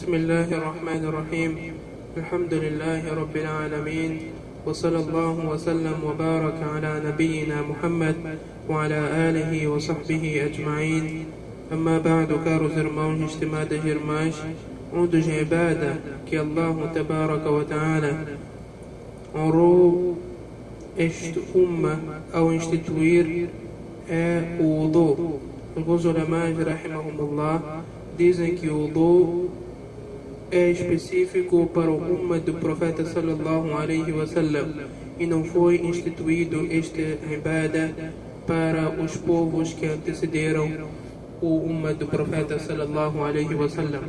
بسم الله الرحمن الرحيم. الحمد لله رب العالمين وصلى الله وسلم وبارك على نبينا محمد وعلى آله وصحبه أجمعين. أما بعد كارو زرمون اجتماع جرماش عود جعبادة كي الله تبارك وتعالى عرو إشت أمة أو اشت توير وضوء الغزل ماج رحمهم الله ديزن كي وضوء é específico para o umma do profeta sallallahu alaihi wasallam e não foi instituído este ibadah para os povos que antecederam o umma do profeta sallallahu alaihi wasallam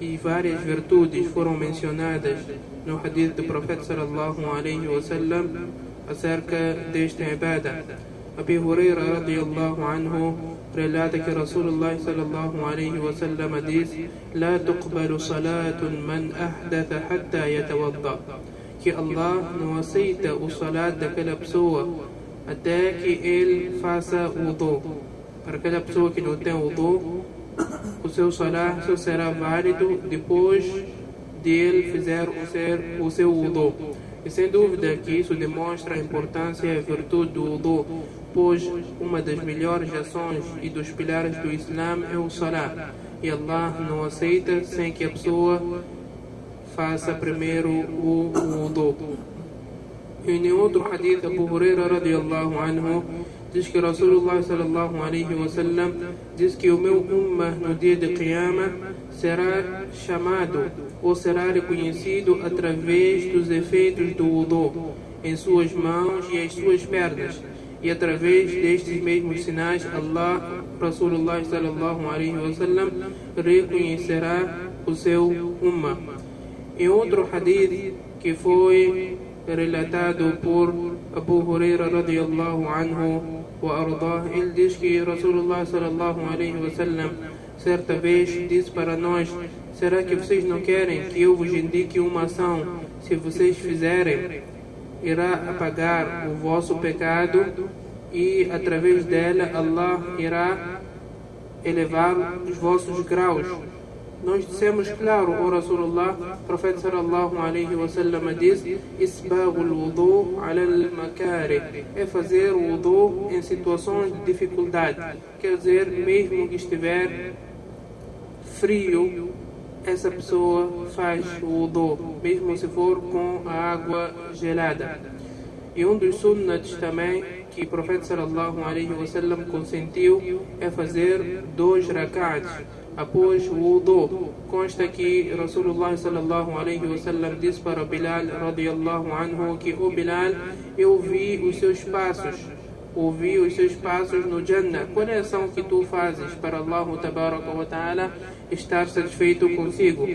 e várias virtudes foram mencionadas no hadith do profeta sallallahu alaihi wasallam acerca deste ibadah أبي هريرة رضي الله عنه رلاتك رسول الله صلى الله عليه وسلم ديس لا تقبل صلاة من أحدث حتى يتوضأ. كي الله نوسيت وصلاة دكلب سوى أتاك إل فاسا وضوء. فركلب سوى كنوتين وضوء. وسوى صلاة سوى سرى فاردو دي de ele fizer o seu, o seu wudu e sem dúvida que isso demonstra a importância e a virtude do wudu pois uma das melhores ações e dos pilares do Islã é o Salah. E Allah não aceita sem que a pessoa faça primeiro o wudu. E em outro hadith, Abu Huraira radiallahu anhu diz que Rasulullah sallallahu alaihi wasallam diz que o meu ummah no dia de Qiyamah será chamado ou será reconhecido através dos efeitos do wudu em suas mãos e as suas pernas e através destes mesmos sinais Allah Rasulullah sallallahu alaihi wasallam reconhecerá o seu umma. Em outro hadith que foi relatado por Abu Huraira radiallahu anhu ardah, ele diz que Rasulullah sallallahu alaihi wasallam certa vez disse para nós: Será que vocês não querem que eu vos indique uma ação? Se vocês fizerem, irá apagar o vosso pecado e através dela Allah irá elevar os vossos graus. Nós dissemos claro, o Rasulullah, profeta sallallahu alaihi wasallam diz: Isbagul wudu ala al-makari, é fazer o wudu em situações de dificuldade. Quer dizer, mesmo que estiver frio, essa pessoa faz o wudu, mesmo se for com a água gelada. E um dos sunnats também que o profeta sallallahu alaihi wasallam consentiu é fazer dois rak'ats após o wudu. Consta que Rasulullah sallallahu alaihi wasallam disse para Bilal radiallahu anhu que o Bilal eu vi os seus passos ouvi os seus passos no Jannah. Qual é a ação que tu fazes para Allah ta'ala estar satisfeito consigo?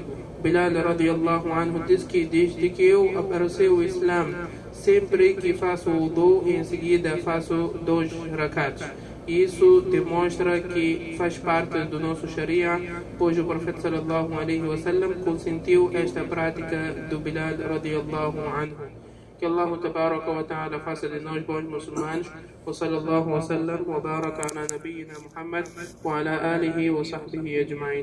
Bilal radiallahu anhu diz que desde que eu apareceu o Islam, sempre que faço o e em seguida faço dois rakats. Isso demonstra que faz parte do nosso Sharia, pois o profeta sallallahu alaihi wasallam consentiu esta prática do Bilal radiallahu anhu. Que Allah tabaraka wa ta'ala faça de nós bons muçulmanos. وصلى الله وسلم وبارك على نبينا محمد وعلى آله وصحبه أجمعين